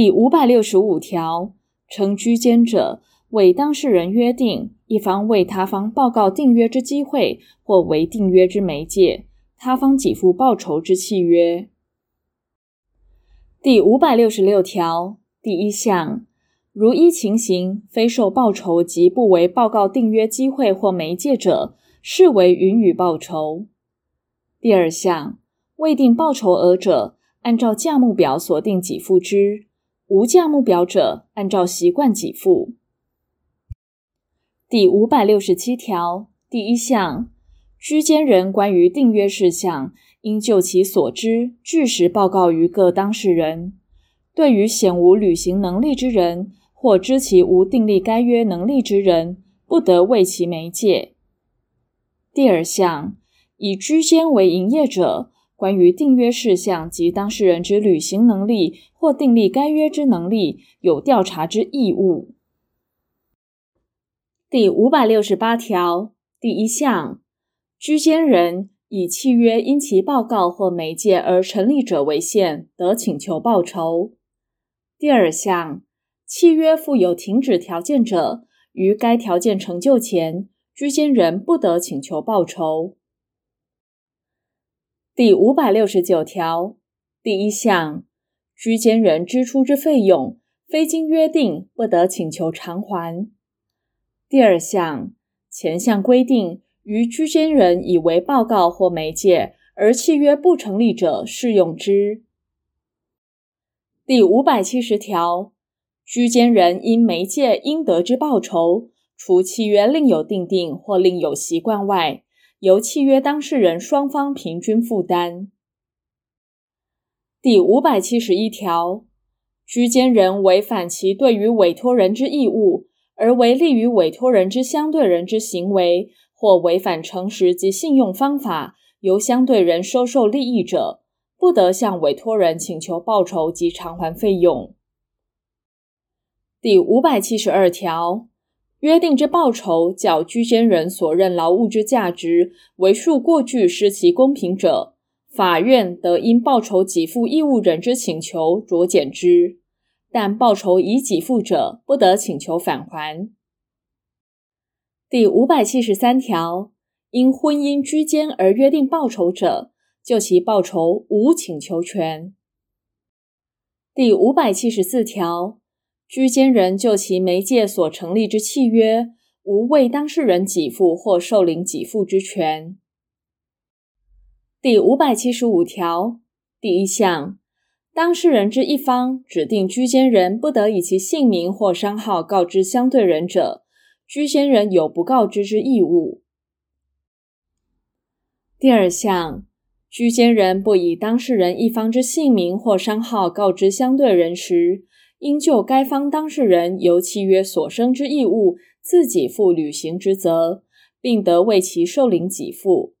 第五百六十五条，称居间者，为当事人约定一方为他方报告订约之机会，或为订约之媒介，他方给付报酬之契约。第五百六十六条第一项，如依情形非受报酬及不为报告订约机会或媒介者，视为允予报酬。第二项，未定报酬额者，按照价目表所定给付之。无价目表者，按照习惯给付。第五百六十七条第一项，居间人关于订约事项，应就其所知据实报告于各当事人。对于显无履行能力之人，或知其无订立该约能力之人，不得为其媒介。第二项，以居间为营业者。关于订约事项及当事人之履行能力或订立该约之能力，有调查之义务。第五百六十八条第一项，居间人以契约因其报告或媒介而成立者为限，得请求报酬。第二项，契约附有停止条件者，于该条件成就前，居间人不得请求报酬。第五百六十九条第一项，居间人支出之费用，非经约定，不得请求偿还。第二项，前项规定于居间人以为报告或媒介而契约不成立者，适用之。第五百七十条，居间人因媒介应得之报酬，除契约另有订定或另有习惯外，由契约当事人双方平均负担。第五百七十一条，居间人违反其对于委托人之义务，而为利于委托人之相对人之行为，或违反诚实及信用方法，由相对人收受利益者，不得向委托人请求报酬及偿还费用。第五百七十二条。约定之报酬较居间人所任劳务之价值为数过巨，失其公平者，法院得因报酬给付义务人之请求酌减之，但报酬已给付者不得请求返还。第五百七十三条，因婚姻居间而约定报酬者，就其报酬无请求权。第五百七十四条。居间人就其媒介所成立之契约，无为当事人给付或受领给付之权。第五百七十五条第一项，当事人之一方指定居间人不得以其姓名或商号告知相对人者，居间人有不告知之义务。第二项，居间人不以当事人一方之姓名或商号告知相对人时，应就该方当事人由契约所生之义务，自己负履行之责，并得为其受领给付。